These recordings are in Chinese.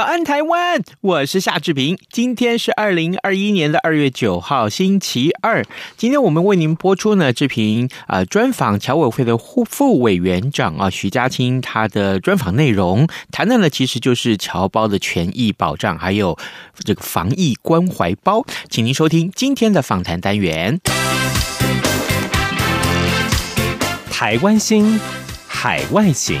早安，台湾！我是夏志平。今天是二零二一年的二月九号，星期二。今天我们为您播出呢，志平啊专访侨委会的副委员长啊徐家清，他的专访内容谈的呢，其实就是侨胞的权益保障，还有这个防疫关怀包。请您收听今天的访谈单元。台湾心，海外行。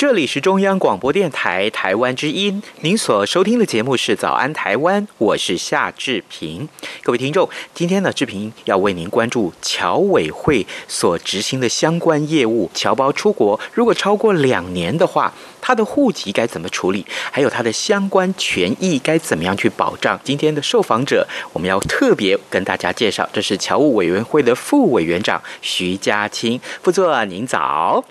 这里是中央广播电台台湾之音，您所收听的节目是《早安台湾》，我是夏志平。各位听众，今天呢，志平要为您关注侨委会所执行的相关业务。侨胞出国如果超过两年的话，他的户籍该怎么处理？还有他的相关权益该怎么样去保障？今天的受访者，我们要特别跟大家介绍，这是侨务委员会的副委员长徐家清，副座，您早。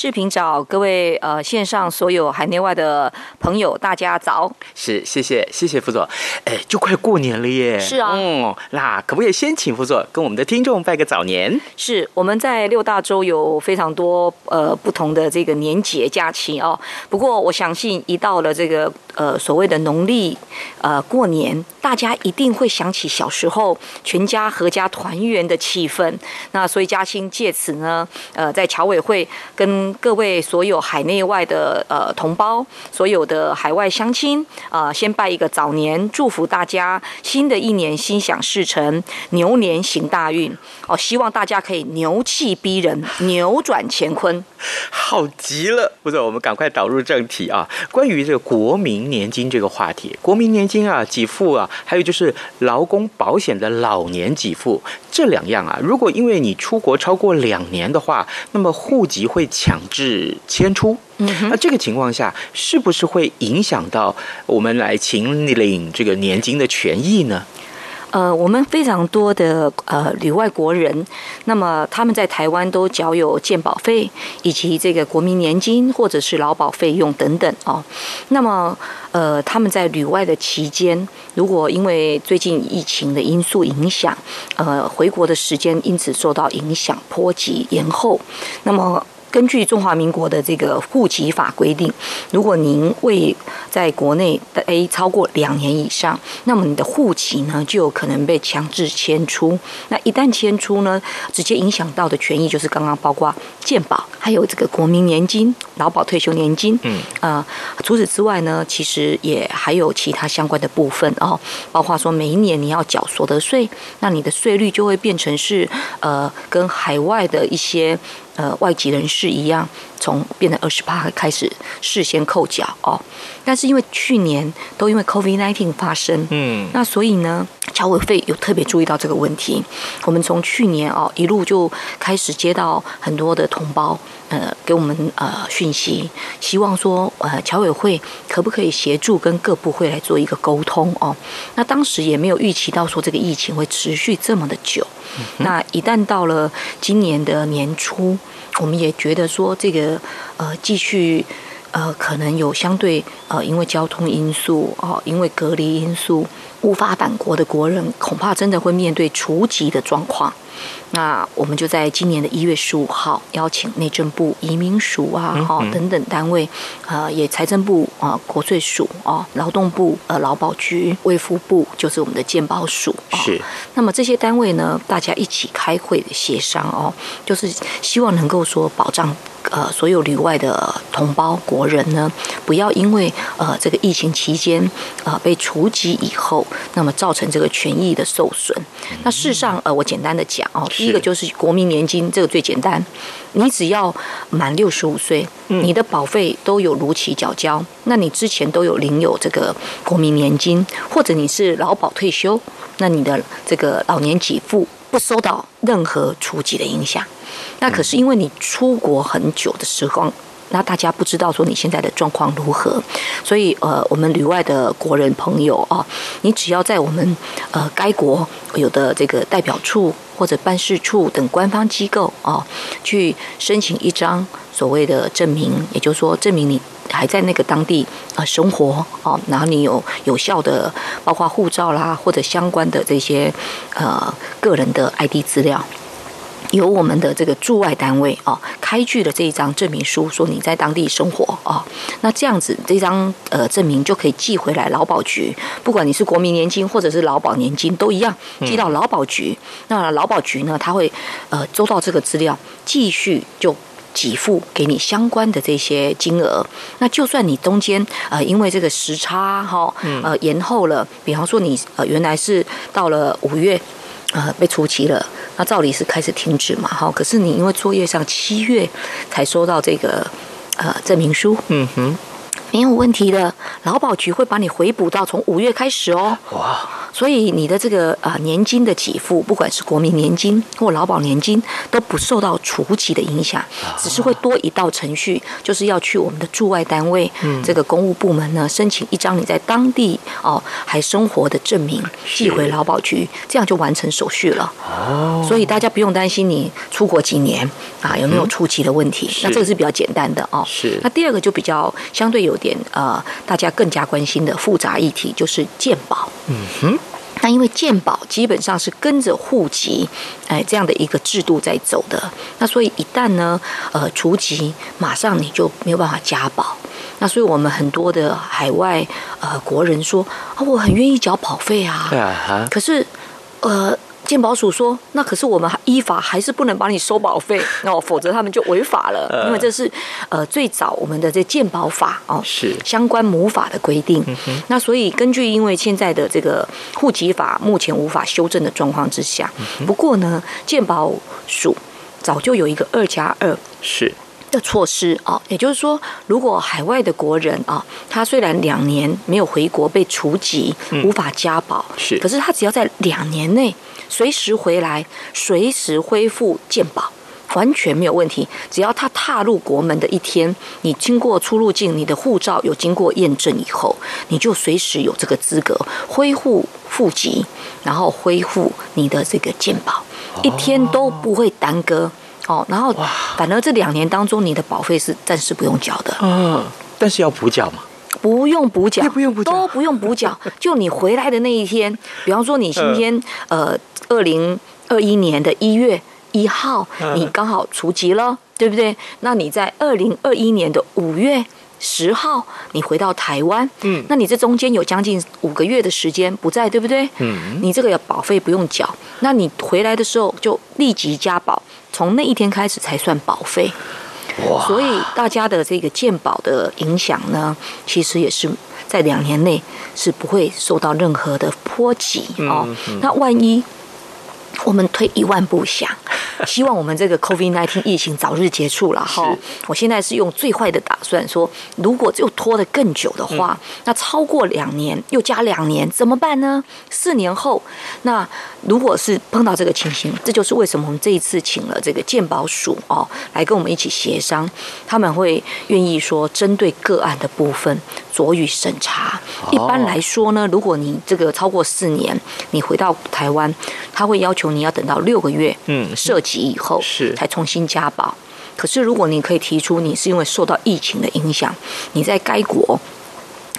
志平早，各位呃线上所有海内外的朋友，大家早。是，谢谢，谢谢副总。哎，就快过年了耶。是啊。嗯，那可不可以先请副座跟我们的听众拜个早年？是，我们在六大洲有非常多呃不同的这个年节假期哦。不过我相信，一到了这个呃所谓的农历呃过年，大家一定会想起小时候全家合家团圆的气氛。那所以嘉兴借此呢，呃，在侨委会跟各位所有海内外的呃同胞，所有的海外乡亲啊、呃，先拜一个早年，祝福大家新的一年心想事成，牛年行大运哦！希望大家可以牛气逼人，扭转乾坤。好极了，不是，我们赶快导入正题啊！关于这个国民年金这个话题，国民年金啊，给付啊，还有就是劳工保险的老年给付这两样啊，如果因为你出国超过两年的话，那么户籍会强制迁出。嗯，那这个情况下，是不是会影响到我们来请领这个年金的权益呢？呃，我们非常多的呃旅外国人，那么他们在台湾都缴有健保费，以及这个国民年金或者是劳保费用等等哦。那么呃，他们在旅外的期间，如果因为最近疫情的因素影响，呃，回国的时间因此受到影响、波及、延后，那么。根据中华民国的这个户籍法规定，如果您未在国内的 A 超过两年以上，那么你的户籍呢就有可能被强制迁出。那一旦迁出呢，直接影响到的权益就是刚刚包括健保，还有这个国民年金、劳保退休年金。嗯，呃，除此之外呢，其实也还有其他相关的部分哦，包括说每一年你要缴所得税，那你的税率就会变成是呃跟海外的一些。呃，外籍人士一样，从变成二十八开始事先扣缴哦。但是因为去年都因为 COVID-19 发生，嗯，那所以呢，侨委会有特别注意到这个问题。我们从去年哦一路就开始接到很多的同胞，呃，给我们呃讯息，希望说呃侨委会可不可以协助跟各部会来做一个沟通哦。那当时也没有预期到说这个疫情会持续这么的久。那一旦到了今年的年初，我们也觉得说这个呃继续呃可能有相对呃因为交通因素哦，因为隔离因素无法返国的国人，恐怕真的会面对除籍的状况。那我们就在今年的一月十五号邀请内政部移民署啊，哈等等单位，呃，也财政部啊、国税署啊、劳动部呃劳保局、卫福部，就是我们的健保署。是。那么这些单位呢，大家一起开会协商哦，就是希望能够说保障呃所有旅外的同胞国人呢，不要因为呃这个疫情期间呃被除籍以后，那么造成这个权益的受损。那事实上呃我简单的讲。哦，第一个就是国民年金，这个最简单，你只要满六十五岁，你的保费都有如期缴交，那你之前都有领有这个国民年金，或者你是劳保退休，那你的这个老年给付不受到任何除籍的影响。那可是因为你出国很久的时候。那大家不知道说你现在的状况如何，所以呃，我们旅外的国人朋友啊，你只要在我们呃该国有的这个代表处或者办事处等官方机构啊，去申请一张所谓的证明，也就是说证明你还在那个当地呃生活哦，然后你有有效的包括护照啦或者相关的这些呃个人的 ID 资料。由我们的这个驻外单位哦，开具的这一张证明书，说你在当地生活哦，那这样子这张呃证明就可以寄回来劳保局，不管你是国民年金或者是劳保年金都一样，寄到劳保局。那劳保局呢，他会呃收到这个资料，继续就给付给你相关的这些金额。那就算你中间呃因为这个时差哈呃延后了，比方说你呃原来是到了五月。呃，被除籍了，那照理是开始停止嘛，哈。可是你因为作业上七月才收到这个呃证明书，嗯哼。没有问题的，劳保局会把你回补到从五月开始哦。哇！所以你的这个啊、呃、年金的给付，不管是国民年金或劳保年金，都不受到除籍的影响，只是会多一道程序，就是要去我们的驻外单位，嗯，这个公务部门呢申请一张你在当地哦还生活的证明，寄回劳保局，这样就完成手续了。哦。所以大家不用担心你出国几年啊有没有出籍的问题，那这个是比较简单的哦。是。那第二个就比较相对有。点呃，大家更加关心的复杂议题就是健保。嗯哼，那因为健保基本上是跟着户籍哎这样的一个制度在走的，那所以一旦呢呃除籍，马上你就没有办法加保。那所以我们很多的海外呃国人说啊，我很愿意缴保费啊，啊可是呃。健保署说：“那可是我们依法还是不能帮你收保费 哦，否则他们就违法了。因为这是呃最早我们的这鉴宝法哦，是相关母法的规定。那所以根据因为现在的这个户籍法目前无法修正的状况之下，不过呢，鉴宝署早就有一个二加二是的措施啊，也就是说，如果海外的国人啊，他虽然两年没有回国被除籍，无法加保，是，可是他只要在两年内。”随时回来，随时恢复健保，完全没有问题。只要他踏入国门的一天，你经过出入境，你的护照有经过验证以后，你就随时有这个资格恢复户籍，然后恢复你的这个健保，一天都不会耽搁哦。然后，反而这两年当中，你的保费是暂时不用交的。嗯，但是要补缴吗？不用补缴，不用补缴，都不用补缴。就你回来的那一天，比方说你今天呃。二零二一年的一月一号，你刚好除籍了，对不对？那你在二零二一年的五月十号，你回到台湾，嗯，那你这中间有将近五个月的时间不在，对不对？嗯，你这个保费不用缴，那你回来的时候就立即加保，从那一天开始才算保费。哇！所以大家的这个健保的影响呢，其实也是在两年内是不会受到任何的波及哦。那万一我们退一万步想，希望我们这个 COVID-19 疫情早日结束了哈。我现在是用最坏的打算说，如果又拖得更久的话，那超过两年又加两年怎么办呢？四年后，那如果是碰到这个情形，这就是为什么我们这一次请了这个鉴宝署哦来跟我们一起协商，他们会愿意说针对个案的部分酌予审查。一般来说呢，如果你这个超过四年，你回到台湾，他会要求。你要等到六个月，嗯，涉及以后是才重新加保。可是如果你可以提出你是因为受到疫情的影响，你在该国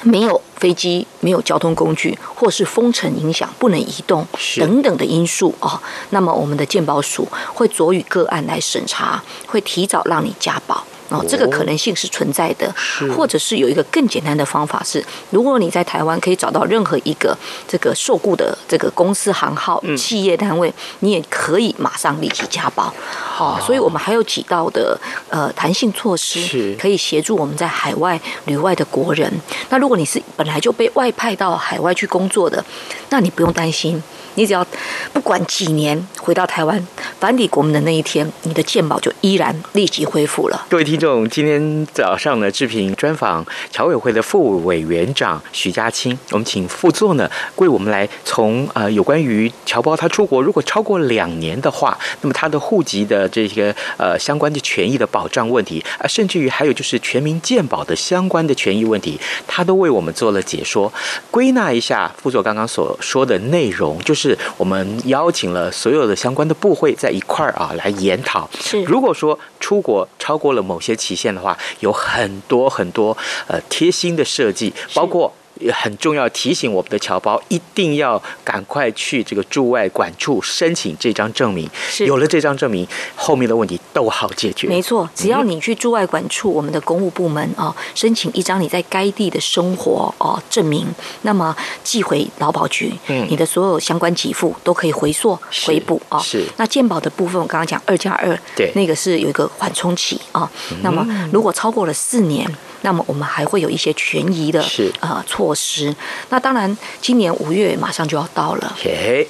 没有飞机、没有交通工具，或是封城影响不能移动等等的因素啊，那么我们的健保署会酌予个案来审查，会提早让你加保。哦，这个可能性是存在的，或者是有一个更简单的方法是，如果你在台湾可以找到任何一个这个受雇的这个公司行号、企业单位，你也可以马上立即加保。哦，所以我们还有几道的呃弹性措施，可以协助我们在海外旅外的国人。那如果你是本来就被外派到海外去工作的，那你不用担心。你只要不管几年回到台湾返抵国门的那一天，你的健保就依然立即恢复了。各位听众，今天早上呢，志平专访侨委会的副委员长徐家清，我们请副座呢为我们来从呃有关于侨胞他出国如果超过两年的话，那么他的户籍的这些呃相关的权益的保障问题啊，甚至于还有就是全民健保的相关的权益问题，他都为我们做了解说。归纳一下副座刚刚所说的内容，就是我们邀请了所有的相关的部会在一块儿啊来研讨。是，如果说出国超过了某些期限的话，有很多很多呃贴心的设计，包括。也很重要，提醒我们的侨胞一定要赶快去这个驻外管处申请这张证明。是有了这张证明，后面的问题都好解决。没错，只要你去驻外管处，我们的公务部门哦，申请一张你在该地的生活哦证明，那么寄回劳保局，嗯，你的所有相关给付都可以回溯回补啊。是。那健保的部分，我刚刚讲二加二，对，那个是有一个缓冲期啊。那么如果超过了四年。那么我们还会有一些权益的呃措施。那当然，今年五月马上就要到了，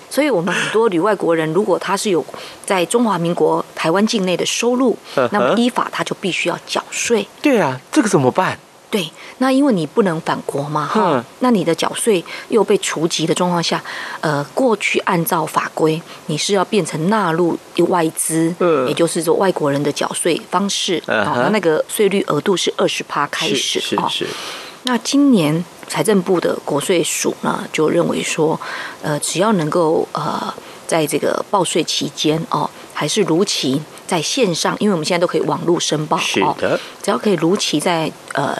所以我们很多旅外国人，如果他是有在中华民国台湾境内的收入，那么依法他就必须要缴税。对啊，这个怎么办？对，那因为你不能返国嘛，哈、嗯，那你的缴税又被除籍的状况下，呃，过去按照法规，你是要变成纳入外资，嗯，也就是说外国人的缴税方式，啊、嗯，那那个税率额度是二十趴开始，是是，是。那今年财政部的国税署呢，就认为说，呃，只要能够呃，在这个报税期间哦，还是如期。在线上，因为我们现在都可以网络申报，是的，只要可以如期在呃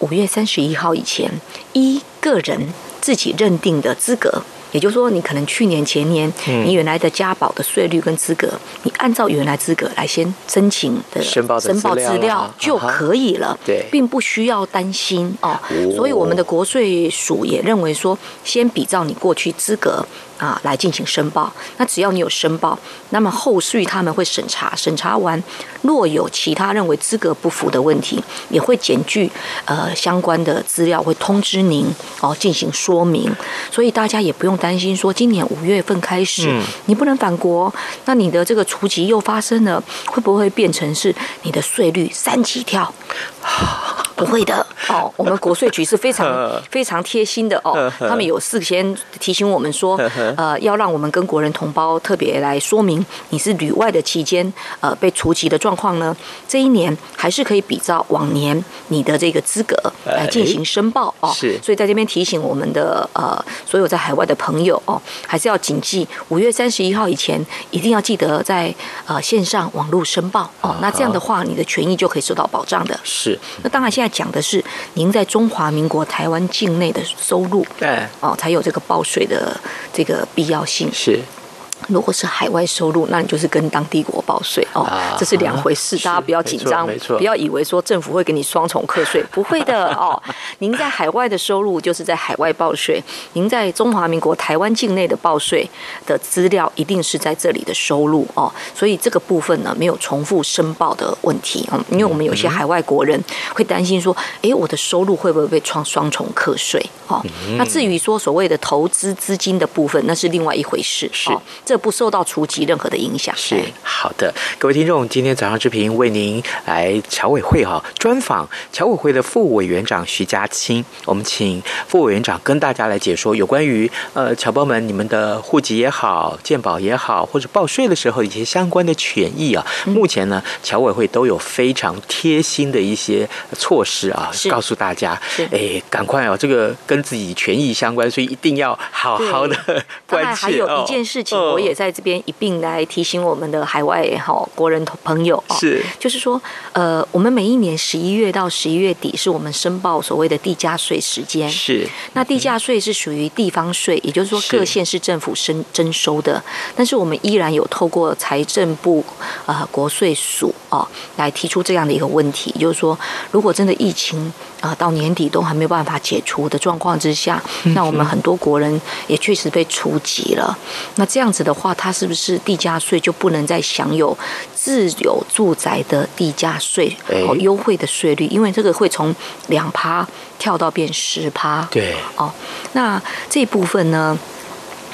五月三十一号以前，依个人自己认定的资格。也就是说，你可能去年、前年，你原来的家保的税率跟资格，你按照原来资格来先申请的申报申报资料就可以了，对，并不需要担心哦。所以我们的国税署也认为说，先比照你过去资格啊来进行申报。那只要你有申报，那么后续他们会审查，审查完若有其他认为资格不符的问题，也会检具呃相关的资料，会通知您哦进行说明。所以大家也不用。担心说，今年五月份开始，嗯，你不能返国，那你的这个除籍又发生了，会不会变成是你的税率三级跳？不会的哦，我们国税局是非常 非常贴心的哦，他们有事先提醒我们说，呃，要让我们跟国人同胞特别来说明，你是旅外的期间，呃，被除籍的状况呢，这一年还是可以比照往年你的这个资格来进行申报哦。是，所以在这边提醒我们的呃所有在海外的朋友哦，还是要谨记五月三十一号以前一定要记得在呃线上网络申报哦，那这样的话你的权益就可以受到保障的。是，那当然现在。讲的是您在中华民国台湾境内的收入，对，哦，才有这个报税的这个必要性。是。如果是海外收入，那你就是跟当地国报税哦，这是两回事，大家不要紧张，不要以为说政府会给你双重课税，不会的哦。您在海外的收入就是在海外报税，您在中华民国台湾境内的报税的资料一定是在这里的收入哦，所以这个部分呢没有重复申报的问题哦，因为我们有些海外国人会担心说，哎，我的收入会不会被双双重课税哦？那至于说所谓的投资资金的部分，那是另外一回事哦。这不受到除籍任何的影响。是好的，各位听众，今天早上之平为您来侨委会哈专访侨委会的副委员长徐家清，我们请副委员长跟大家来解说有关于呃侨胞们你们的户籍也好、健保也好，或者报税的时候一些相关的权益啊。目前呢，侨委会都有非常贴心的一些措施啊，告诉大家，哎，赶快哦，这个跟自己权益相关，所以一定要好好的 关切。还有一件事情，我。也在这边一并来提醒我们的海外好国人朋友啊，是，就是说，呃，我们每一年十一月到十一月底是我们申报所谓的地价税时间，是。那地价税是属于地方税，也就是说各县市政府征征收的，但是我们依然有透过财政部啊、呃、国税署啊来提出这样的一个问题，就是说，如果真的疫情啊到年底都还没有办法解除的状况之下，那我们很多国人也确实被除籍了，那这样子的。话，它是不是地价税就不能再享有自有住宅的地价税哦优惠的税率？因为这个会从两趴跳到变十趴。对，哦，那这一部分呢，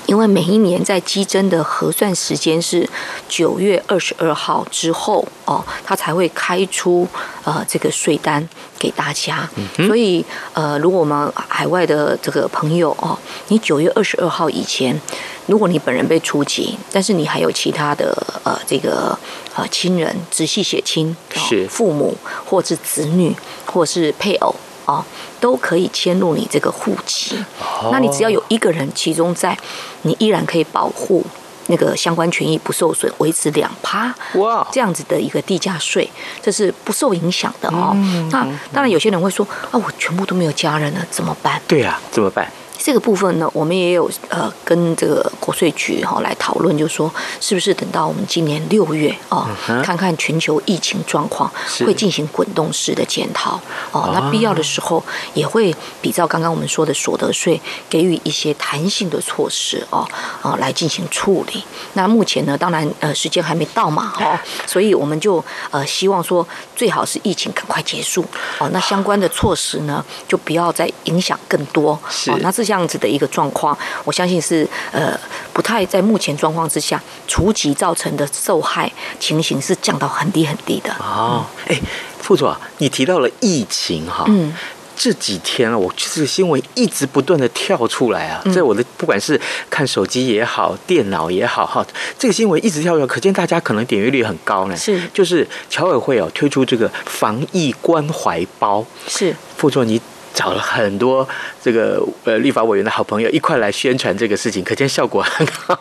因为每一年在基针的核算时间是九月二十二号之后哦，他才会开出呃这个税单给大家。嗯、所以呃，如果我们海外的这个朋友哦，你九月二十二号以前，如果你本人被出级，但是你还有其他的呃这个呃亲人直系血亲是父母或是子女或是配偶。哦，都可以迁入你这个户籍。哦，那你只要有一个人其中在，你依然可以保护那个相关权益不受损，维持两趴哇，这样子的一个地价税，这是不受影响的哦。嗯，那当然有些人会说啊，我全部都没有家人了，怎么办？对啊，怎么办？这个部分呢，我们也有呃跟这个国税局哈来讨论，就是说是不是等到我们今年六月哦，看看全球疫情状况，会进行滚动式的检讨哦。那必要的时候也会比照刚刚我们说的所得税，给予一些弹性的措施哦啊来进行处理。那目前呢，当然呃时间还没到嘛哦，所以我们就呃希望说最好是疫情赶快结束哦。那相关的措施呢，就不要再影响更多哦。那这项。这样子的一个状况，我相信是呃不太在目前状况之下，除籍造成的受害情形是降到很低很低的。哦，哎，副座，你提到了疫情哈，嗯，这几天啊，我这个新闻一直不断的跳出来啊，在我的不管是看手机也好，电脑也好哈，这个新闻一直跳出来，可见大家可能点阅率很高呢。是，就是侨委会哦推出这个防疫关怀包，是副座你。找了很多这个呃立法委员的好朋友一块来宣传这个事情，可见效果很好。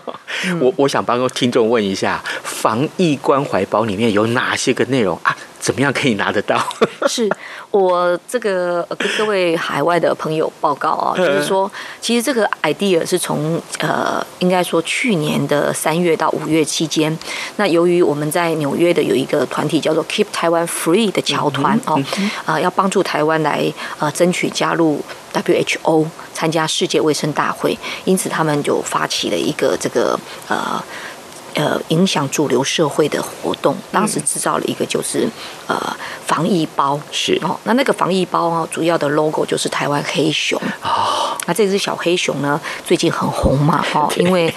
我我想帮听众问一下，防疫关怀包里面有哪些个内容啊？怎么样可以拿得到？是我这个跟各位海外的朋友报告啊，就是说，其实这个 idea 是从呃，应该说去年的三月到五月期间，那由于我们在纽约的有一个团体叫做 Keep Taiwan Free 的侨团哦，啊，要帮助台湾来呃争取加入 WHO 参加世界卫生大会，因此他们就发起了一个这个呃。呃，影响主流社会的活动，当时制造了一个就是呃防疫包，是。哦，那那个防疫包啊，主要的 logo 就是台湾黑熊哦，那这只小黑熊呢，最近很红嘛，哦，因为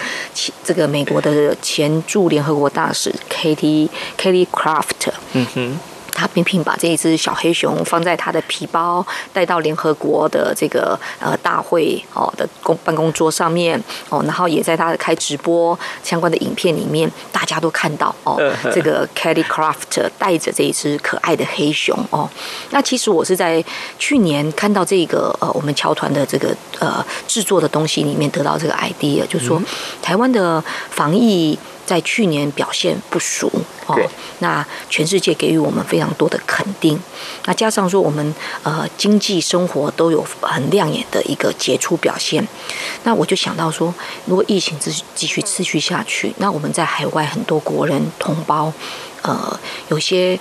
这个美国的前驻联合国大使 Katie Katie Craft，嗯哼。他频频把这一只小黑熊放在他的皮包，带到联合国的这个呃大会哦的公办公桌上面哦，然后也在他的开直播相关的影片里面，大家都看到哦，这个 Katie Craft 带着这一只可爱的黑熊哦。那其实我是在去年看到这个呃我们侨团的这个呃制作的东西里面得到这个 idea，就是说台湾的防疫。在去年表现不俗哦，那全世界给予我们非常多的肯定，那加上说我们呃经济生活都有很亮眼的一个杰出表现，那我就想到说，如果疫情继继续持续下去，那我们在海外很多国人同胞，呃，有些。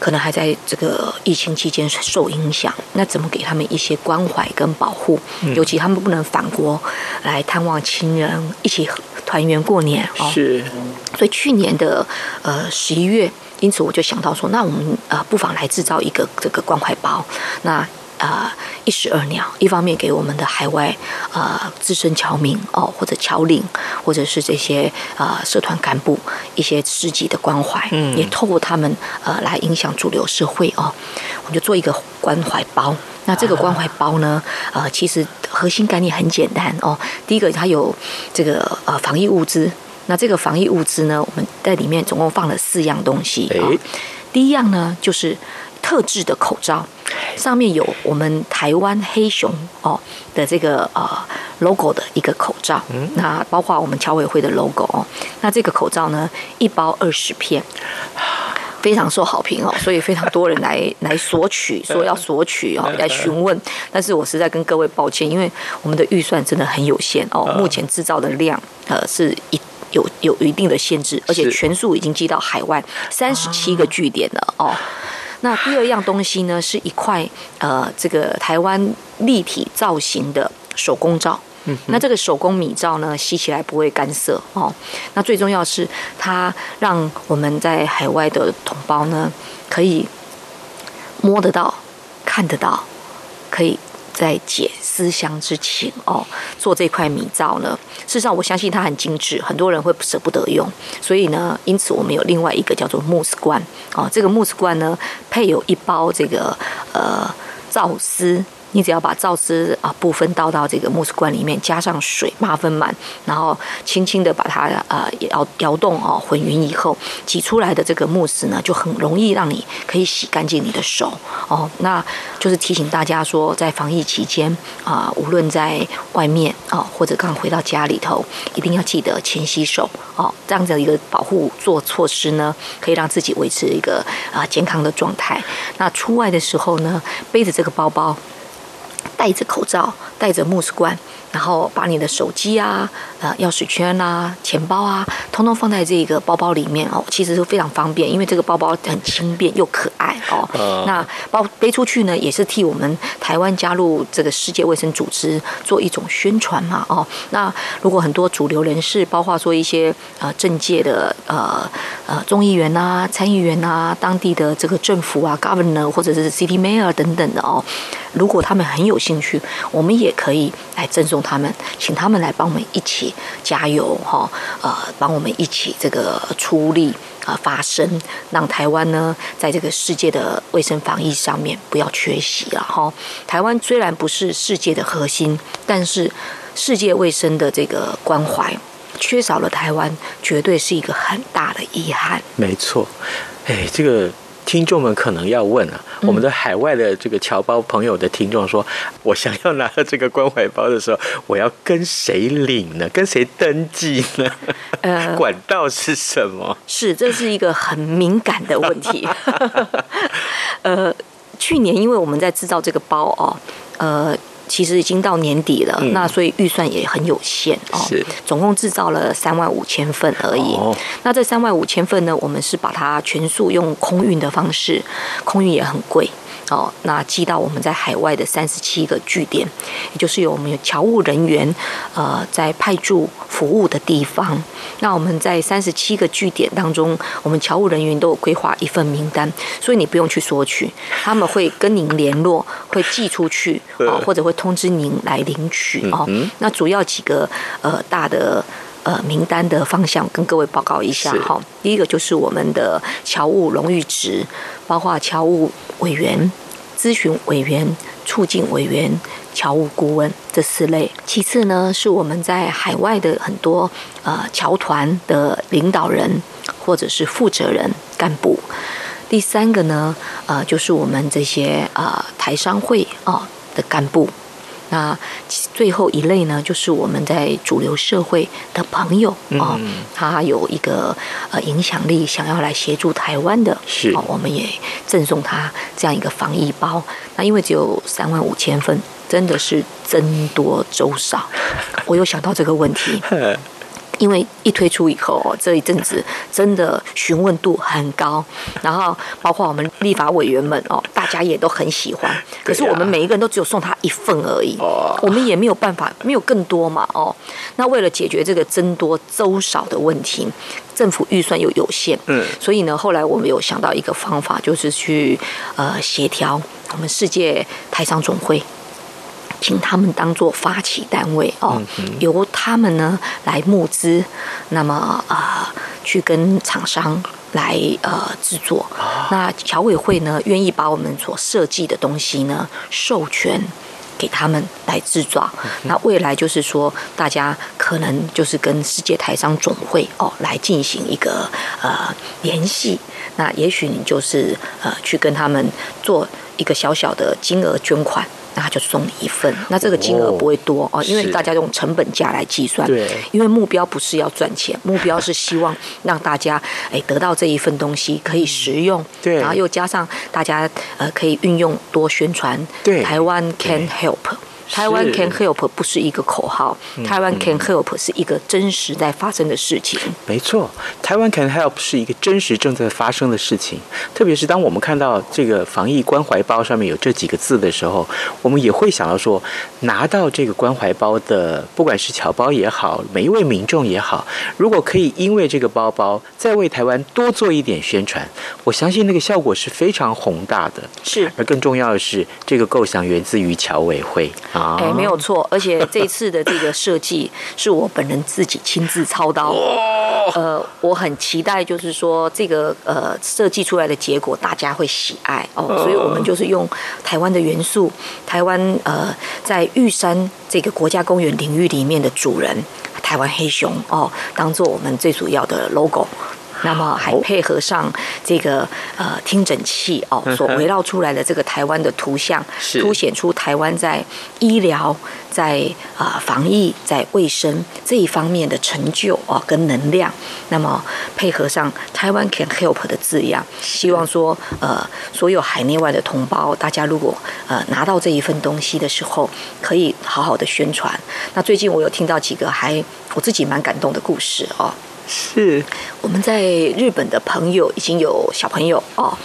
可能还在这个疫情期间受影响，那怎么给他们一些关怀跟保护？尤其他们不能返国来探望亲人，一起团圆过年哦。是。所以去年的呃十一月，因此我就想到说，那我们呃不妨来制造一个这个关怀包。那。呃，一石二鸟，一方面给我们的海外呃资深侨民哦，或者侨领，或者是这些呃社团干部一些实际的关怀，嗯，也透过他们呃来影响主流社会哦。我们就做一个关怀包。那这个关怀包呢，呃，其实核心概念很简单哦。第一个，它有这个呃防疫物资。那这个防疫物资呢，我们在里面总共放了四样东西啊。哦，第一样呢，就是特制的口罩。上面有我们台湾黑熊哦的这个呃 logo 的一个口罩，那包括我们侨委会的 logo 哦。那这个口罩呢，一包二十片，非常受好评哦，所以非常多人来 来索取，说要索取哦，来询问。但是我实在跟各位抱歉，因为我们的预算真的很有限哦，目前制造的量呃是一有有一定的限制，而且全数已经寄到海外三十七个据点了哦。那第二样东西呢，是一块呃，这个台湾立体造型的手工皂。那这个手工米皂呢，洗起来不会干涩哦。那最重要是，它让我们在海外的同胞呢，可以摸得到、看得到，可以在解思乡之情哦，做这块米皂呢。事实上，我相信它很精致，很多人会舍不得用，所以呢，因此我们有另外一个叫做慕斯罐哦，这个慕斯罐呢，配有一包这个呃皂丝。你只要把皂丝啊部分倒到这个慕斯罐里面，加上水，八分满，然后轻轻的把它呃摇摇动哦，混匀以后，挤出来的这个慕斯呢，就很容易让你可以洗干净你的手哦。那就是提醒大家说，在防疫期间啊，无论在外面啊，或者刚回到家里头，一定要记得勤洗手哦。这样子的一个保护做措施呢，可以让自己维持一个啊健康的状态。那出外的时候呢，背着这个包包。戴着口罩，戴着慕斯罐。然后把你的手机啊、呃钥匙圈啊、钱包啊，通通放在这个包包里面哦，其实是非常方便，因为这个包包很轻便又可爱哦。Uh. 那包背出去呢，也是替我们台湾加入这个世界卫生组织做一种宣传嘛哦。那如果很多主流人士，包括说一些呃政界的呃呃众议员啊、参议员啊、当地的这个政府啊、governor 或者是 city mayor 等等的哦，如果他们很有兴趣，我们也也可以来赠送。他们请他们来帮我们一起加油哈，呃，帮我们一起这个出力啊、发声，让台湾呢在这个世界的卫生防疫上面不要缺席了哈。台湾虽然不是世界的核心，但是世界卫生的这个关怀缺少了台湾，绝对是一个很大的遗憾。没错，哎，这个。听众们可能要问啊，我们的海外的这个侨胞朋友的听众说，我想要拿到这个关怀包的时候，我要跟谁领呢？跟谁登记呢？呃，管道是什么？是，这是一个很敏感的问题。呃，去年因为我们在制造这个包哦，呃。其实已经到年底了，嗯、那所以预算也很有限哦。是，总共制造了三万五千份而已。哦、那这三万五千份呢，我们是把它全数用空运的方式，空运也很贵。哦，那寄到我们在海外的三十七个据点，也就是有我们有侨务人员，呃，在派驻服务的地方。那我们在三十七个据点当中，我们侨务人员都有规划一份名单，所以你不用去索取，他们会跟您联络，会寄出去啊，或者会通知您来领取哦。那主要几个呃大的呃名单的方向，跟各位报告一下哈。第一个就是我们的侨务荣誉值，包括侨务委员、咨询委员、促进委员、侨务顾问这四类。其次呢，是我们在海外的很多呃侨团的领导人或者是负责人干部。第三个呢，呃，就是我们这些呃台商会啊的干部。那最后一类呢，就是我们在主流社会的朋友哦，嗯、他有一个呃影响力，想要来协助台湾的，是，我们也赠送他这样一个防疫包。那因为只有三万五千份，真的是增多粥少。我有想到这个问题。因为一推出以后，这一阵子真的询问度很高，然后包括我们立法委员们哦，大家也都很喜欢。可是我们每一个人都只有送他一份而已，我们也没有办法，没有更多嘛哦。那为了解决这个增多粥少的问题，政府预算又有限，嗯，所以呢，后来我们有想到一个方法，就是去呃协调我们世界台商总会。请他们当做发起单位哦，由他们呢来募资，那么啊、呃、去跟厂商来呃制作。那侨委会呢愿意把我们所设计的东西呢授权给他们来制作。那未来就是说，大家可能就是跟世界台商总会哦来进行一个呃联系。那也许你就是呃去跟他们做一个小小的金额捐款。那他就送你一份，那这个金额不会多哦，因为大家用成本价来计算。对，因为目标不是要赚钱，目标是希望让大家哎得到这一份东西可以实用，对，然后又加上大家呃可以运用多宣传。对，台湾 can help。台湾 Can Help 不是一个口号，台湾 Can Help 是一个真实在发生的事情。没错，台湾 Can Help 是一个真实正在发生的事情。特别是当我们看到这个防疫关怀包上面有这几个字的时候，我们也会想到说，拿到这个关怀包的，不管是侨胞也好，每一位民众也好，如果可以因为这个包包再为台湾多做一点宣传，我相信那个效果是非常宏大的。是，而更重要的是，这个构想源自于侨委会啊，哎，没有错。而且这次的这个设计是我本人自己亲自操刀。呃，我很期待，就是说这个呃设计出来的结果大家会喜爱哦。所以我们就是用台湾的元素，台湾呃在玉山这个国家公园领域里面的主人，台湾黑熊哦，当做我们最主要的 logo。那么还配合上这个呃听诊器哦，所围绕出来的这个台湾的图像，凸显出台湾在医疗、在啊、呃、防疫、在卫生这一方面的成就哦跟能量。那么配合上台湾 Can Help 的字样，希望说呃所有海内外的同胞，大家如果呃拿到这一份东西的时候，可以好好的宣传。那最近我有听到几个还我自己蛮感动的故事哦。是我们在日本的朋友已经有小朋友哦，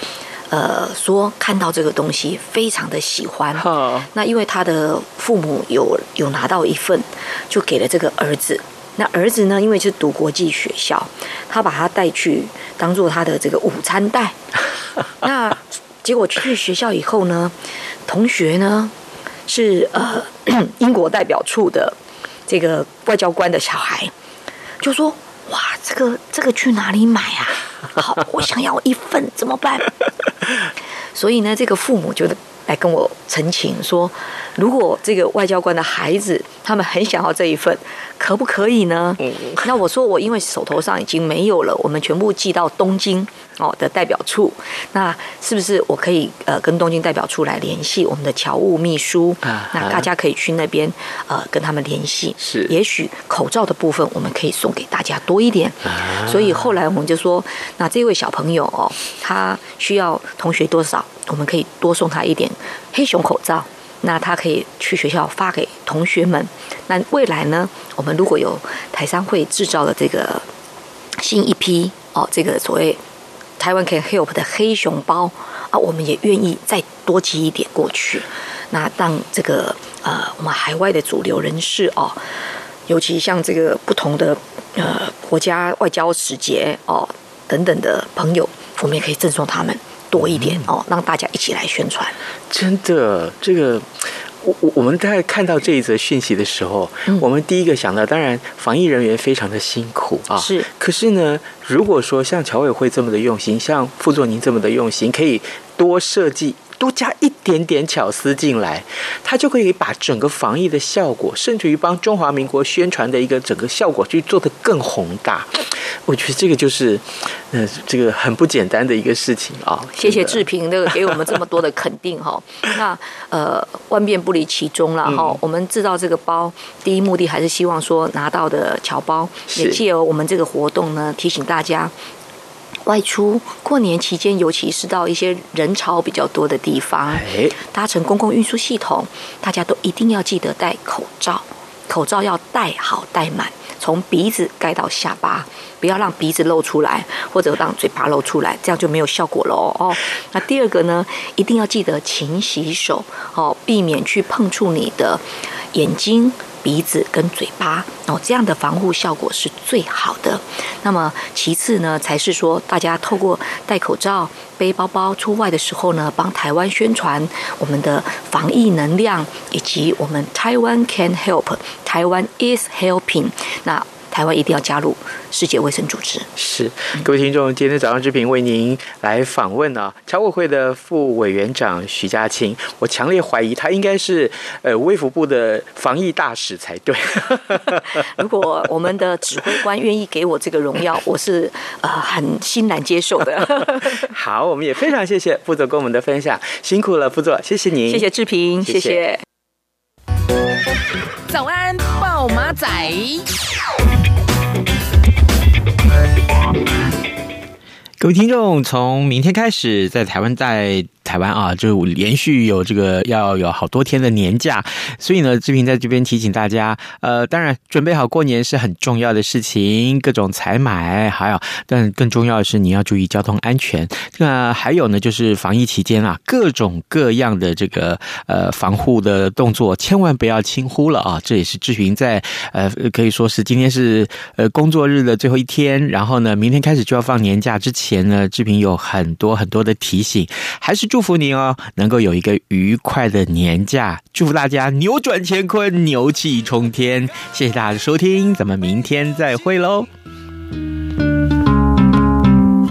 呃，说看到这个东西非常的喜欢。好，那因为他的父母有有拿到一份，就给了这个儿子。那儿子呢，因为是读国际学校，他把他带去当做他的这个午餐袋。那结果去学校以后呢，同学呢是呃 英国代表处的这个外交官的小孩，就说。哇，这个这个去哪里买啊？好，我想要一份，怎么办？所以呢，这个父母就来跟我澄清说，如果这个外交官的孩子他们很想要这一份，可不可以呢？那我说我因为手头上已经没有了，我们全部寄到东京哦的代表处，那是不是我可以呃跟东京代表处来联系我们的侨务秘书？啊那大家可以去那边呃跟他们联系。是，也许口罩的部分我们可以送给大家多一点。所以后来我们就说，那这位小朋友哦，他需要同学多少，我们可以多送他一点黑熊口罩。那他可以去学校发给同学们。那未来呢，我们如果有台商会制造的这个新一批哦，这个所谓台湾 Can Help 的黑熊包啊，我们也愿意再多寄一点过去。那让这个呃，我们海外的主流人士哦，尤其像这个不同的呃国家外交使节哦等等的朋友，我们也可以赠送他们。多一点哦，让大家一起来宣传。真的，这个我我我们在看到这一则讯息的时候，嗯、我们第一个想到，当然防疫人员非常的辛苦啊。是。可是呢，如果说像侨委会这么的用心，像副座您这么的用心，可以多设计。多加一点点巧思进来，它就可以把整个防疫的效果，甚至于帮中华民国宣传的一个整个效果，去做得更宏大。我觉得这个就是，嗯、呃，这个很不简单的一个事情啊。谢谢志平，那个给我们这么多的肯定哈。那呃，万变不离其宗了哈。我们制造这个包，第一目的还是希望说拿到的侨胞，也借由我们这个活动呢，提醒大家。外出过年期间，尤其是到一些人潮比较多的地方，搭乘公共运输系统，大家都一定要记得戴口罩。口罩要戴好戴满，从鼻子盖到下巴，不要让鼻子露出来，或者让嘴巴露出来，这样就没有效果了哦。那第二个呢，一定要记得勤洗手哦，避免去碰触你的眼睛。鼻子跟嘴巴哦，这样的防护效果是最好的。那么其次呢，才是说大家透过戴口罩、背包包出外的时候呢，帮台湾宣传我们的防疫能量，以及我们台湾 can help，台湾 is helping。那台湾一定要加入世界卫生组织。是，各位听众，今天早上志平为您来访问啊，侨委会的副委员长徐家清。我强烈怀疑他应该是呃卫福部的防疫大使才对。如果我们的指挥官愿意给我这个荣耀，我是呃很欣然接受的。好，我们也非常谢谢副总跟我们的分享，辛苦了，副座，谢谢您，谢谢志平，谢谢。谢谢早安，暴马仔。各位听众，从明天开始，在台湾在台湾啊，就连续有这个要有好多天的年假，所以呢，志平在这边提醒大家，呃，当然准备好过年是很重要的事情，各种采买，还有，但更重要的是你要注意交通安全。那还有呢，就是防疫期间啊，各种各样的这个呃防护的动作，千万不要轻忽了啊！这也是志平在呃可以说是今天是呃工作日的最后一天，然后呢，明天开始就要放年假之前呢，志平有很多很多的提醒，还是祝福你哦，能够有一个愉快的年假，祝福大家扭转乾坤，牛气冲天。谢谢大家的收听，咱们明天再会喽。